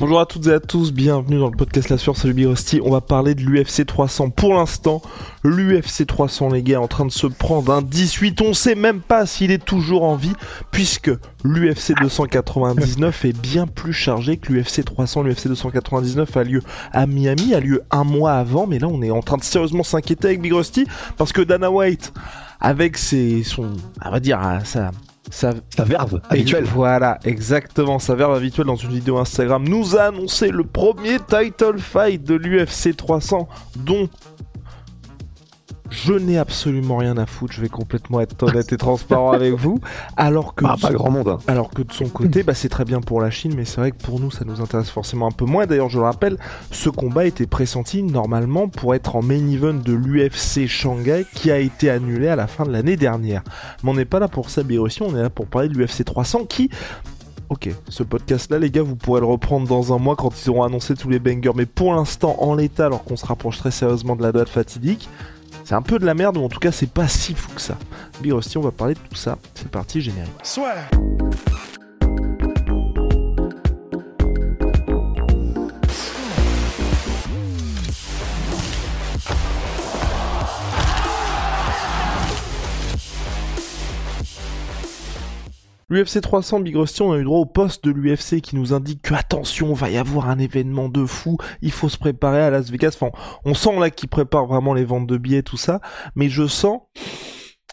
Bonjour à toutes et à tous, bienvenue dans le podcast La Sueur, salut Birosti. On va parler de l'UFC 300. Pour l'instant, l'UFC 300, les gars, est en train de se prendre un 18. On sait même pas s'il est toujours en vie, puisque l'UFC 299 est bien plus chargé que l'UFC 300. L'UFC 299 a lieu à Miami, a lieu un mois avant, mais là, on est en train de sérieusement s'inquiéter avec Big Rusty, parce que Dana White, avec ses, son, on va dire, sa, sa, Sa verve habituelle. Voilà, exactement, sa verve habituelle dans une vidéo Instagram nous a annoncé le premier title fight de l'UFC 300 dont je n'ai absolument rien à foutre, je vais complètement être honnête et transparent avec vous, alors que, Bah, de pas son- grand monde. hein. alors que de son côté, bah, c'est très bien pour la Chine, mais c'est vrai que pour nous, ça nous intéresse forcément un peu moins. D'ailleurs, je le rappelle, ce combat était pressenti normalement pour être en main event de l'UFC Shanghai, qui a été annulé à la fin de l'année dernière. Mais on n'est pas là pour ça, aussi, on est là pour parler de l'UFC 300, qui... Ok, ce podcast-là, les gars, vous pourrez le reprendre dans un mois quand ils auront annoncé tous les bangers. Mais pour l'instant, en l'état, alors qu'on se rapproche très sérieusement de la date fatidique, c'est un peu de la merde, ou en tout cas, c'est pas si fou que ça. Birosti, on va parler de tout ça. C'est parti, générique. L'UFC 300 Big Rusty, on a eu droit au poste de l'UFC qui nous indique que attention, va y avoir un événement de fou, il faut se préparer à Las Vegas. Enfin, on sent là qu'ils préparent vraiment les ventes de billets, tout ça, mais je sens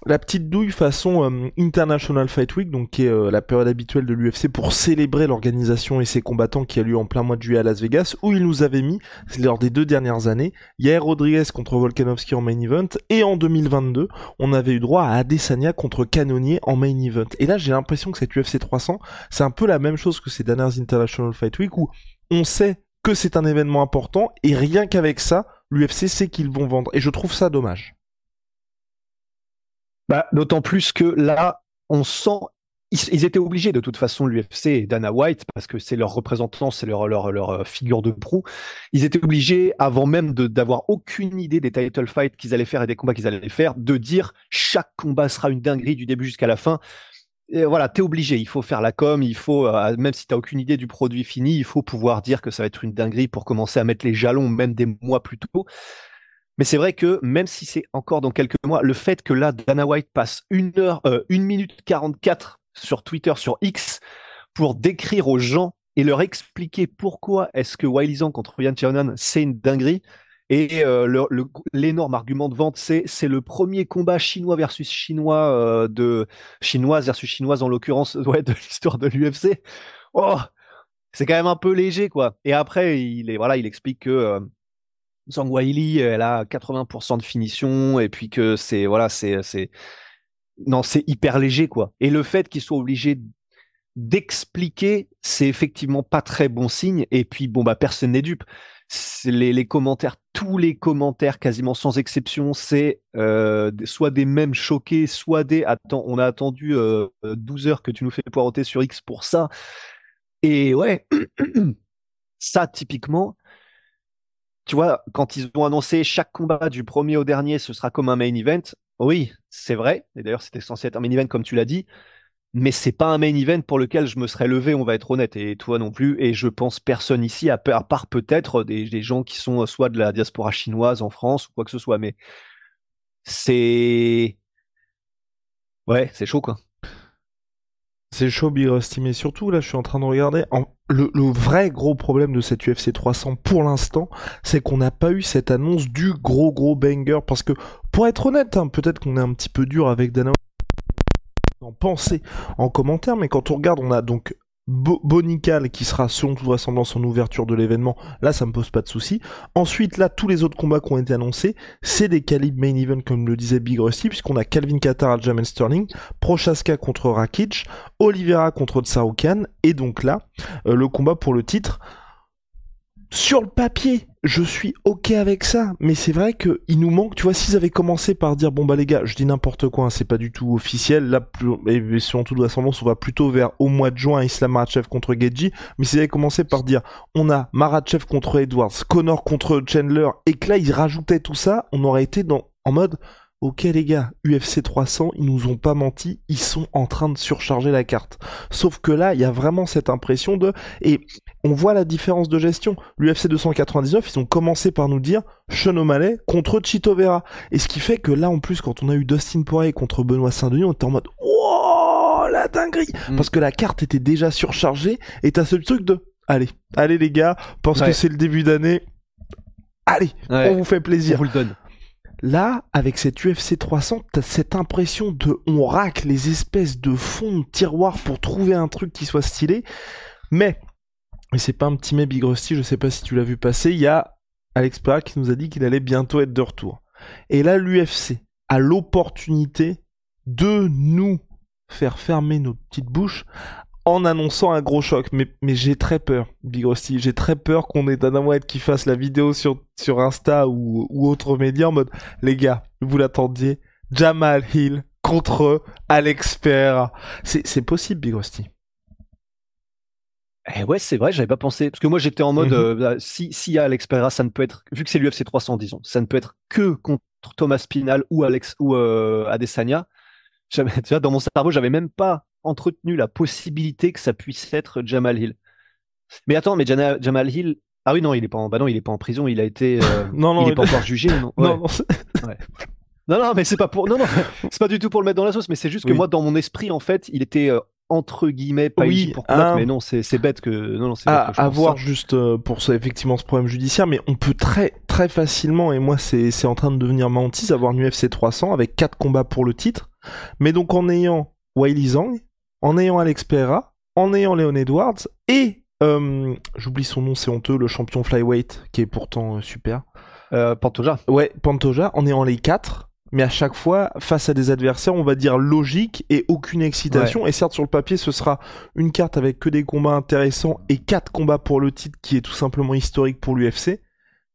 la petite douille façon euh, International Fight Week, donc qui est euh, la période habituelle de l'UFC pour célébrer l'organisation et ses combattants qui a lieu en plein mois de juillet à Las Vegas, où ils nous avaient mis, lors des deux dernières années, Yair Rodriguez contre Volkanovski en main event, et en 2022, on avait eu droit à Adesanya contre Canonier en main event. Et là, j'ai l'impression que cette UFC 300, c'est un peu la même chose que ces dernières International Fight Week, où on sait que c'est un événement important, et rien qu'avec ça, l'UFC sait qu'ils vont vendre. Et je trouve ça dommage. Bah, D'autant plus que là, on sent. Ils, étaient obligés de toute façon, l'UFC et Dana White, parce que c'est leur représentant, c'est leur, leur, leur euh, figure de proue. Ils étaient obligés, avant même d'avoir aucune idée des title fights qu'ils allaient faire et des combats qu'ils allaient faire, de dire chaque combat sera une dinguerie du début jusqu'à la fin. Et voilà, t'es obligé, il faut faire la com, il faut, euh, même si t'as aucune idée du produit fini, il faut pouvoir dire que ça va être une dinguerie pour commencer à mettre les jalons, même des mois plus tôt. Mais c'est vrai que même si c'est encore dans quelques mois, le fait que là, Dana White passe une heure, euh, une minute 44 sur Twitter, sur X, pour décrire aux gens et leur expliquer pourquoi est-ce que Wiley contre Yan Xiaonan, c'est une dinguerie. Et euh, l'énorme argument de vente, c'est c'est le premier combat chinois versus chinois euh, de chinoise versus chinoise en l'occurrence, ouais, de l'histoire de l'UFC. Oh, c'est quand même un peu léger, quoi. Et après, il est voilà, il explique que euh, Zhang Weili, elle a 80% de finition et puis que c'est voilà, c'est c'est non, c'est hyper léger quoi. Et le fait qu'ils soient obligés d'expliquer, c'est effectivement pas très bon signe. Et puis bon bah personne n'est dupe. Les, les commentaires, tous les commentaires quasiment sans exception, c'est euh, soit des mêmes choqués, soit des attends, on a attendu euh, 12 heures que tu nous fais poireauter sur X pour ça. Et ouais, ça typiquement, tu vois, quand ils ont annoncé chaque combat du premier au dernier, ce sera comme un main event. Oui, c'est vrai. Et d'ailleurs, c'était censé être un main event, comme tu l'as dit. Mais c'est pas un main event pour lequel je me serais levé, on va être honnête, et toi non plus. Et je pense personne ici, à, part peut-être des, gens qui sont soit de la diaspora chinoise en France ou quoi que ce soit. Mais c'est. Ouais, c'est chaud, quoi. C'est chaud, Big Rusty, surtout, là, je suis en train de regarder. Le, vrai gros problème de cette UFC 300 pour l'instant, c'est qu'on n'a pas eu cette annonce du gros gros banger. Parce que, pour être honnête, hein, peut-être qu'on est un petit peu dur avec Dana. En penser en commentaire, mais quand on regarde, on a donc Bonical qui sera selon toute vraisemblance en ouverture de l'événement, là ça me pose pas de souci. Ensuite là tous les autres combats qui ont été annoncés, c'est des calibres main event comme le disait Big Rusty puisqu'on a Calvin Qatar à Jamal Sterling, Prochaska contre Rakic, Oliveira contre Tsaroukan et donc là euh, le combat pour le titre sur le papier, je suis ok avec ça, mais c'est vrai que il nous manque. Tu vois, s'ils avaient commencé par dire bon bah les gars, je dis n'importe quoi, hein, c'est pas du tout officiel. Là, plus, et selon toute vraisemblance, on va plutôt vers au mois de juin Islam Marachev contre Geji. Mais s'ils avaient commencé par dire on a Marachev contre Edwards, Connor contre Chandler, et que là ils rajoutaient tout ça, on aurait été dans en mode Ok les gars, UFC 300, ils nous ont pas menti, ils sont en train de surcharger la carte. Sauf que là, il y a vraiment cette impression de... Et on voit la différence de gestion. L'UFC 299, ils ont commencé par nous dire Sean O'Malley contre Chito Vera. Et ce qui fait que là, en plus, quand on a eu Dustin Poirier contre Benoît Saint-Denis, on était en mode Oh la dinguerie mm. Parce que la carte était déjà surchargée et t'as ce truc de Allez, allez les gars, parce que c'est le début d'année. Allez, on vous fait plaisir. On vous le donne. Là, avec cette UFC 300, t'as cette impression de on racle les espèces de fonds de tiroir pour trouver un truc qui soit stylé. Mais, et c'est pas un petit mais Big Rusty, je sais pas si tu l'as vu passer, il y a Alex Pereira qui nous a dit qu'il allait bientôt être de retour. Et là, l'UFC a l'opportunité de nous faire fermer nos petites bouches en annonçant un gros choc. Mais, mais j'ai très peur, Big Rusty. J'ai très peur qu'on ait Dana White qui fasse la vidéo sur, sur Insta ou, ou autre média en mode les gars, vous l'attendiez, Jamal Hill contre Alex Pereira. C'est possible, Big Rusty. Eh ouais, c'est vrai, j'avais pas pensé. Parce que moi, j'étais en mode, mhm. euh, si, s'il y a Alex Pereira, ça ne peut être, vu que c'est l'UFC 300, disons, ça ne peut être que contre Thomas Pinal ou Alex, ou euh, Adesanya. dans mon cerveau, j'avais même pas entretenu la possibilité que ça puisse être Jamal Hill. Mais attends, mais Jamal Hill, ah oui non, il est pas en, bah non, il est pas en prison, il a été, euh, non non, il est pas encore jugé, non. non, non, non, mais c'est pas pour, non non, c'est pas du tout pour le mettre dans la sauce, mais c'est juste que moi dans mon esprit en fait, il était euh, entre guillemets pas oui, pour combattre, mais non, c'est bête que non non, c'est à, à voir juste euh, pour ça, effectivement ce problème judiciaire, mais on peut très très facilement et moi c'est c'est en train de devenir ma hantise avoir une UFC 300 avec quatre combats pour le titre, mais donc en ayant Wiley Zhang, en ayant Alex Pereira, en ayant Leon Edwards et euh, j'oublie son nom, c'est honteux, le champion flyweight qui est pourtant euh, super. Euh, Pantoja. Ouais, Pantoja, en ayant les quatre, mais à chaque fois face à des adversaires, on va dire logique et aucune excitation. Et certes, sur le papier, ce sera une carte avec que des combats intéressants et quatre combats pour le titre qui est tout simplement historique pour l'UFC,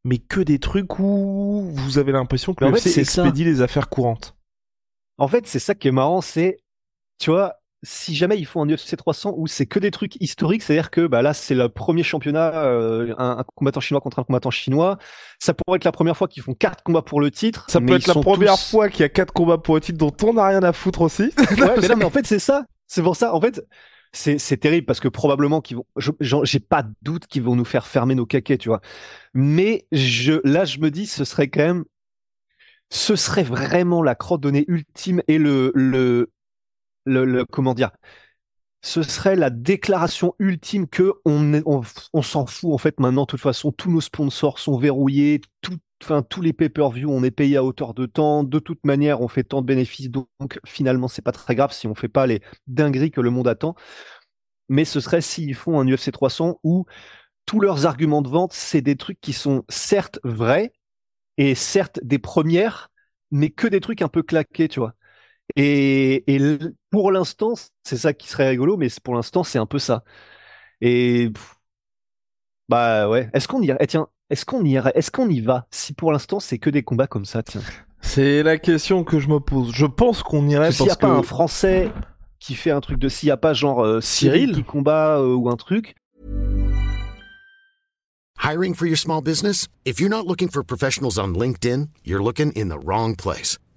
mais que des trucs où vous avez l'impression que l'UFC expédie les affaires courantes. En fait, c'est ça qui est marrant, c'est, tu vois, si jamais ils font un UFC 300 où c'est que des trucs historiques, c'est-à-dire que bah là c'est le premier championnat, euh, un, combattant chinois contre un combattant chinois, ça pourrait être la première fois qu'ils font quatre combats pour le titre. Ça peut être la première fois qu'il y a quatre combats pour le titre dont on n'a rien à foutre aussi. ouais, mais, non, mais en fait c'est ça, c'est pour ça. En fait, c'est terrible parce que probablement qu'ils vont, j'ai pas de doute qu'ils vont nous faire fermer nos caquets, tu vois. Mais je, là je me dis, ce serait quand même ce serait vraiment la crotte donnée ultime et le, le, le, comment dire ce serait la déclaration ultime que on, s'en fout en fait maintenant de toute façon tous nos sponsors sont verrouillés enfin tous les pay-per-view on est payé à hauteur de temps. De toute manière on fait tant de bénéfices donc finalement c'est pas très grave si on fait pas les dingueries que le monde attend. Mais ce serait s'ils font un UFC 300 où tous leurs arguments de vente c'est des trucs qui sont certes vrais et certes des premières mais que des trucs un peu claqués tu vois et, pour l'instant, c'est ça qui serait rigolo, mais pour l'instant, c'est un peu ça. Et bah ouais. Est-ce qu'on irait eh, Tiens, est-ce qu'on irait Est-ce qu'on y va? Si pour l'instant, c'est que des combats comme ça, tiens. C'est la question que je me pose. Je pense qu'on irait parce s'il n'y a pas un Français qui fait un truc de s'il n'y a pas genre euh, Cyril qui combat euh, ou un truc. Hiring for your small business? If you're not looking for professionals on LinkedIn, you're looking in the wrong place.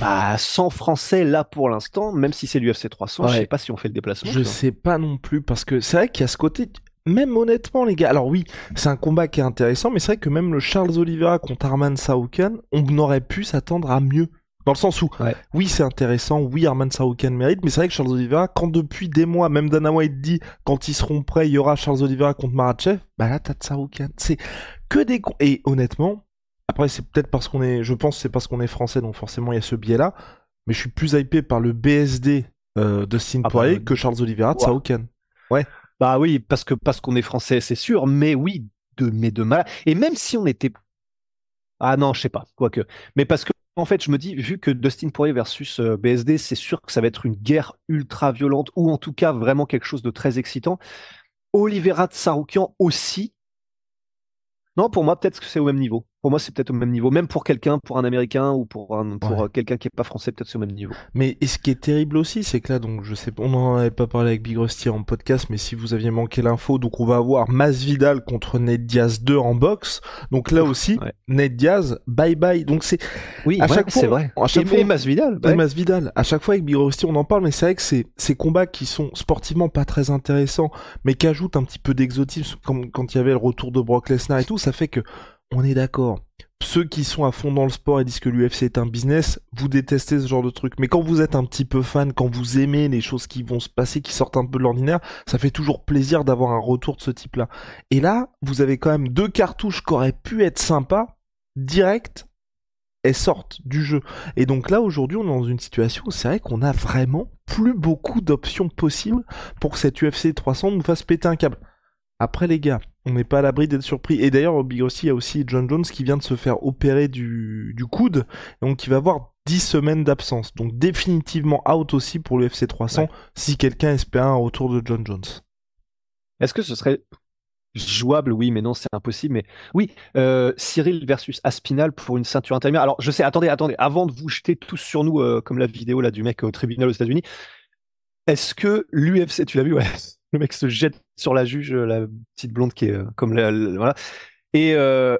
Bah, sans français là pour l'instant, même si c'est l'UFC 300, je sais pas si on fait le déplacement. Je sais pas non plus parce que c'est vrai qu'il y a ce côté. même honnêtement, les gars, alors oui, c'est un combat qui est intéressant, mais c'est vrai que même le Charles Oliveira contre Arman Saoukan, on aurait pu s'attendre à mieux. Dans le sens où, oui, c'est intéressant, oui, Arman Saoukan mérite, mais c'est vrai que Charles Oliveira, quand depuis des mois, même Dana White dit, quand ils seront prêts, il y aura Charles Oliveira contre Marachev, bah là, t'as Saoukan. C'est que des... Et honnêtement, après, c'est peut-être parce qu'on est... Je pense c'est parce qu'on est français, donc forcément, il y a ce biais-là, mais je suis plus hypé par le BSD euh, de Steve ah bah, que Charles Oliveira de Saoukan. Ouais. Bah oui, parce que parce qu'on est français, c'est sûr, mais oui, de mais de mal. Et même si on était ah non, je sais pas, quoique. Mais parce que en fait, je me dis, vu que Dustin Poirier versus euh, BSD, c'est sûr que ça va être une guerre ultra violente, ou en tout cas vraiment quelque chose de très excitant. Olivera Tsaroukian aussi. Non, pour moi, peut-être que c'est au même niveau pour moi, c'est peut-être au même niveau. Même pour quelqu'un, pour un Américain ou pour, un, pour euh, quelqu'un qui est pas français, peut-être c'est au même niveau. Mais et ce qui est terrible aussi, c'est que là, donc je sais, on n'en avait pas parlé avec Big Rusty en podcast, mais si vous aviez manqué l'info, donc on va avoir Masvidal contre Ned Diaz 2 en boxe. Donc là aussi, Ned Diaz, bye bye. Donc c'est oui, à chaque fois, c'est vrai. À chaque fois, Masvidal, Masvidal. À chaque fois avec Big Rusty, on en parle, mais c'est vrai que c'est ces combats qui sont sportivement pas très intéressants, mais qui ajoutent un petit peu d'exotisme, comme quand il y avait le retour de Brock Lesnar et tout, ça fait que on est d'accord. Ceux qui sont à fond dans le sport et disent que l'UFC est un business, vous détestez ce genre de truc. Mais quand vous êtes un petit peu fan, quand vous aimez les choses qui vont se passer, qui sortent un peu de l'ordinaire, ça fait toujours plaisir d'avoir un retour de ce type-là. Et là, vous avez quand même deux cartouches qui auraient pu être sympas, direct, elles sortent du jeu. Et donc là, aujourd'hui, on est dans une situation où c'est vrai qu'on a vraiment plus beaucoup d'options possibles pour que cette UFC 300 nous fasse péter un câble. Après les gars, on n'est pas à l'abri d'être surpris. Et d'ailleurs, Big aussi, il y a aussi John Jones qui vient de se faire opérer du, du coude, donc il va avoir 10 semaines d'absence. Donc définitivement out aussi pour le FC 300 si quelqu'un espère un retour de John Jones. Est-ce que ce serait jouable? Oui, mais non, c'est impossible. Mais oui, euh, Cyril versus Aspinal pour une ceinture intermédiaire. Alors je sais, attendez, attendez, avant de vous jeter tous sur nous, euh, comme la vidéo là du mec au tribunal aux États-Unis, est-ce que l'UFC, tu l'as vu, ouais, le mec se jette sur la juge, la petite blonde qui est euh, comme la, voilà. Et euh,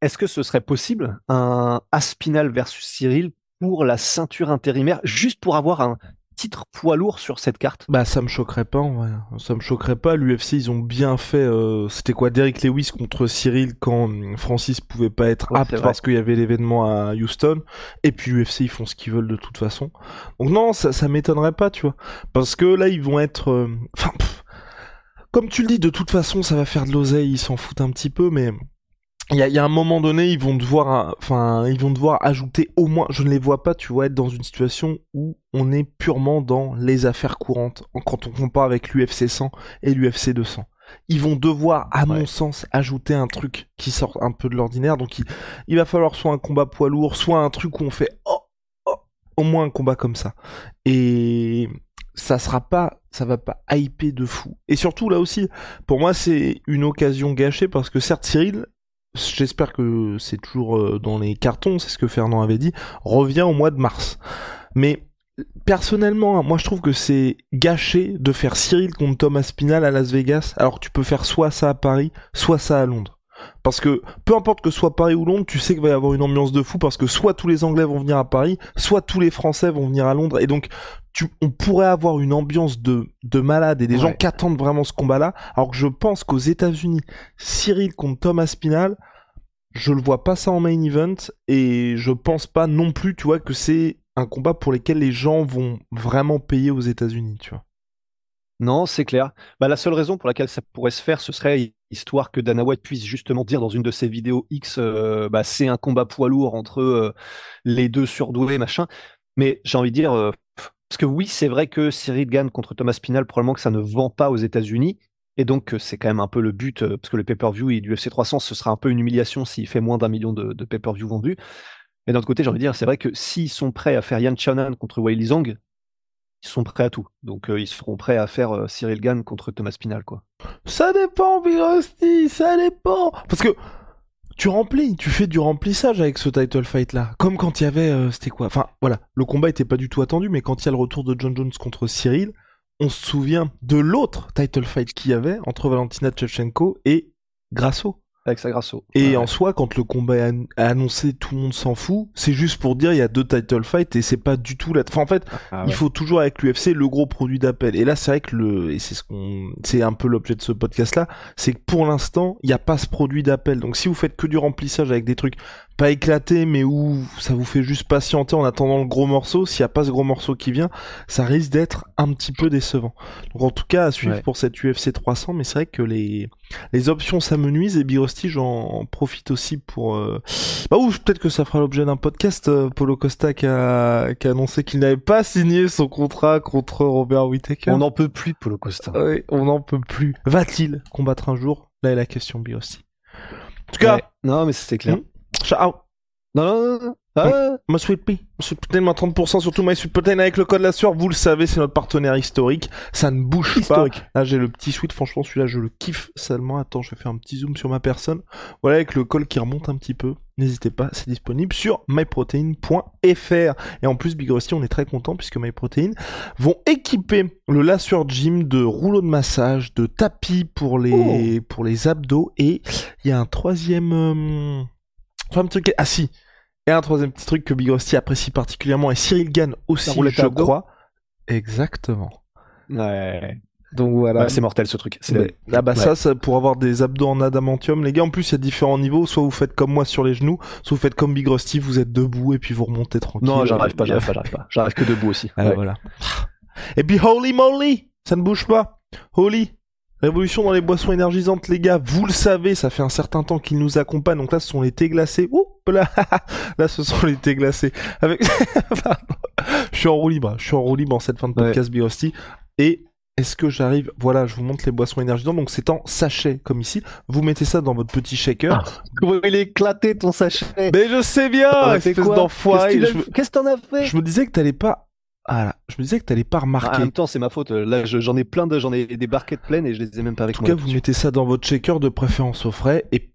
est-ce que ce serait possible un Aspinal versus Cyril pour la ceinture intérimaire, juste pour avoir un titre poids lourd sur cette carte? Bah ça me choquerait pas, ouais. ça me choquerait pas. L'UFC ils ont bien fait. Euh, c'était quoi, Derek Lewis contre Cyril quand Francis pouvait pas être apte parce qu'il y avait l'événement à Houston. Et puis l'UFC ils font ce qu'ils veulent de toute façon. Donc non, ça, ça m'étonnerait pas, tu vois, parce que là ils vont être. Enfin comme tu le dis, de toute façon, ça va faire de l'oseille, ils s'en foutent un petit peu, mais il y a, un moment donné, ils vont devoir, enfin, ils vont devoir ajouter au moins, je ne les vois pas, tu vois, être dans une situation où on est purement dans les affaires courantes quand on compare avec l'UFC 100 et l'UFC 200. Ils vont devoir, à mon sens, ajouter un truc qui sort un peu de l'ordinaire. Donc, il, il, va falloir soit un combat poids lourd, soit un truc où on fait oh, oh au moins un combat comme ça. Et ça sera pas, ça va pas hyper de fou. Et surtout là aussi, pour moi c'est une occasion gâchée parce que certes Cyril, j'espère que c'est toujours euh, dans les cartons, c'est ce que Fernand avait dit, revient au mois de mars. Mais personnellement, hein, moi je trouve que c'est gâché de faire Cyril contre Thomas Spinal à Las Vegas, alors tu peux faire soit ça à Paris, soit ça à Londres. Parce que peu importe que ce soit Paris ou Londres, tu sais qu'il va y avoir une ambiance de fou parce que soit tous les Anglais vont venir à Paris, soit tous les Français vont venir à Londres. Et donc, tu, on pourrait avoir une ambiance de, de malade et des gens qui attendent vraiment ce combat-là. Alors que je pense qu'aux États-Unis, Cyril contre Thomas Spinal, je le vois pas ça en main event et je pense pas non plus, tu vois, que c'est un combat pour lequel les gens vont vraiment payer aux États-Unis, tu vois. Non, c'est clair. Bah, la seule raison pour laquelle ça pourrait se faire, ce serait histoire que Dana White puisse justement dire dans une de ses vidéos X, euh, bah, c'est un combat poids lourd entre euh, les deux surdoués, machin. Mais j'ai envie de dire, euh, parce que oui, c'est vrai que Cyril gagne contre Thomas Pinal, probablement que ça ne vend pas aux États-Unis. Et donc, c'est quand même un peu le but, parce que le pay-per-view et du FC 300, ce sera un peu une humiliation s'il fait moins d'un million de, pay-per-view vendus. Mais d'un autre côté, j'ai envie de dire, c'est vrai que s'ils sont prêts à faire Yan Chanan contre Weili Zhang, ils sont prêts à tout. Donc euh, ils seront prêts à faire euh, Cyril Gann contre Thomas Pinal, quoi. Ça dépend, Big Rusty, ça dépend. Parce que tu remplis, tu fais du remplissage avec ce title fight là. Comme quand il y avait, euh, c'était quoi? Enfin voilà, le combat était pas du tout attendu, mais quand il y a le retour de John Jones contre Cyril, on se souvient de l'autre title fight qu'il y avait entre Valentina Shevchenko et Grasso. Avec Sagrasso. Et Ouais. en soi, quand le combat est an- est annoncé, tout le monde s'en fout. C'est juste pour dire il y a deux title fights et c'est pas du tout la. Enfin, en fait, Ah il faut toujours avec l'UFC le gros produit d'appel. Et là, c'est vrai que le et c'est ce qu'on, c'est un peu l'objet de ce podcast-là, c'est que pour l'instant, il n'y a pas ce produit d'appel. Donc, si vous faites que du remplissage avec des trucs pas éclatés, mais où ça vous fait juste patienter en attendant le gros morceau, s'il n'y a pas ce gros morceau qui vient, ça risque d'être un petit peu décevant. Donc, en tout cas, à suivre Ouais. pour cette UFC 300. Mais c'est vrai que les les options s'amenuisent et Rusty, j'en profite aussi pour. euh, Bah ou peut-être que ça fera l'objet d'un podcast. euh, Polo Costa qui a, qui a annoncé qu'il n'avait pas signé son contrat contre Robert Whittaker. On n'en peut plus Polo Costa. Ouais, on n'en peut plus. Va-t-il combattre un jour? Là est la question, Rusty. En tout cas, Ouais. Non, mais c'est clair. Hmm. ciao. Non, non, non, non. Ah, My Sweet Pea, My Sweet Protein, moins 30% sur tout My Sweet Protein avec le code la sueur. Vous le savez, c'est notre partenaire historique. Ça ne bouge Historique. pas. Là, j'ai le petit sweet. Franchement, celui-là, je le kiffe seulement. Attends, je vais faire un petit zoom sur ma personne. Voilà, avec le col qui remonte un petit peu. N'hésitez pas, c'est disponible sur myprotein.fr. Et en plus, Big Rusty, on est très content puisque MyProtein vont équiper le La Sueur Gym de rouleaux de massage, de tapis pour les, pour les abdos. Et il y a un troisième, euh, troisième truc. Ah si, et un troisième petit truc que Big Rusty apprécie particulièrement et Cyril Gann aussi, je crois. Exactement. Ouais. Donc voilà. C'est mortel ce truc. C'est Mais- ah bah Ouais. ça, ça, pour avoir des abdos en adamantium, les gars, en plus il y a différents niveaux, soit vous faites comme moi sur les genoux, soit vous faites comme Big Rusty, vous êtes debout et puis vous remontez tranquille. Non, j'arrive pas, j'arrive pas, j'arrive pas. J'arrive que debout aussi. Ah, Ouais. voilà. Et puis holy moly, ça ne bouge pas. Holy, révolution dans les boissons énergisantes, les gars. Vous le savez, ça fait un certain temps qu'ils nous accompagnent. Donc là, ce sont les thés glacés. Ouh là, là, ce sont les thés glacés. Avec, je suis en roue libre. Je suis en roue libre en cette fin de podcast, Rusty. Et est-ce que j'arrive Voilà, je vous montre les boissons énergisantes. Donc c'est en sachet comme ici. Vous mettez ça dans votre petit shaker. Comment il est éclaté ton sachet? Mais je sais bien, fait espèce d'enfoiré. Que Qu'est-ce que t'en as fait? Je me disais que t'allais pas. Ah là, je me disais que t'allais pas Ah, remarquer. En même temps, c'est ma faute. Là, je- j'en ai plein de, j'en ai des barquettes pleines et je les ai même pas En avec tout moi. cas, vous mettez ça dans votre shaker de préférence au frais et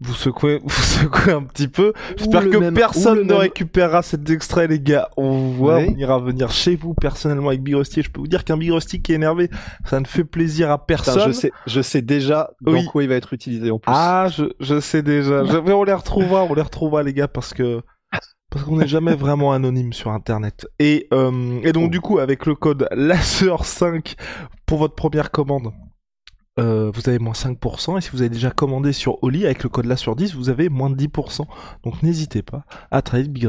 vous secouez, vous secouez un petit peu. J'espère que même- personne ne même- récupérera cet extrait, les gars. On vous voit, on ira venir chez vous personnellement avec Big Rusty. Et Je peux vous dire qu'un Big Rusty qui est énervé, ça ne fait plaisir à Putain, personne. je sais, je sais déjà dans Oui. quoi il va être utilisé en plus. Ah, je, je sais déjà. Je- mais on les retrouvera, on les retrouvera, les gars, parce que parce qu'on n'est jamais vraiment anonyme sur Internet. Et euh, et donc du coup, avec le code LASSEUR5 pour votre première commande. euh, vous avez moins 5%, et si vous avez déjà commandé sur Oli avec le code LASSEUR10, vous avez moins de 10%. Donc n'hésitez pas à trade Big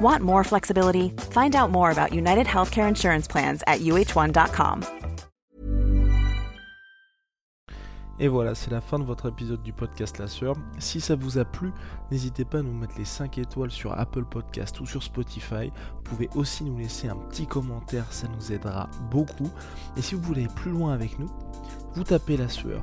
Want more flexibility? Find out more about United Healthcare Insurance Plans at uh1.com. Et voilà, c'est la fin de votre épisode du podcast La Sœur. Si ça vous a plu, n'hésitez pas à nous mettre les 5 étoiles sur Apple Podcast ou sur Spotify. Vous pouvez aussi nous laisser un petit commentaire, ça nous aidera beaucoup. Et si vous voulez aller plus loin avec nous, vous tapez La Sueur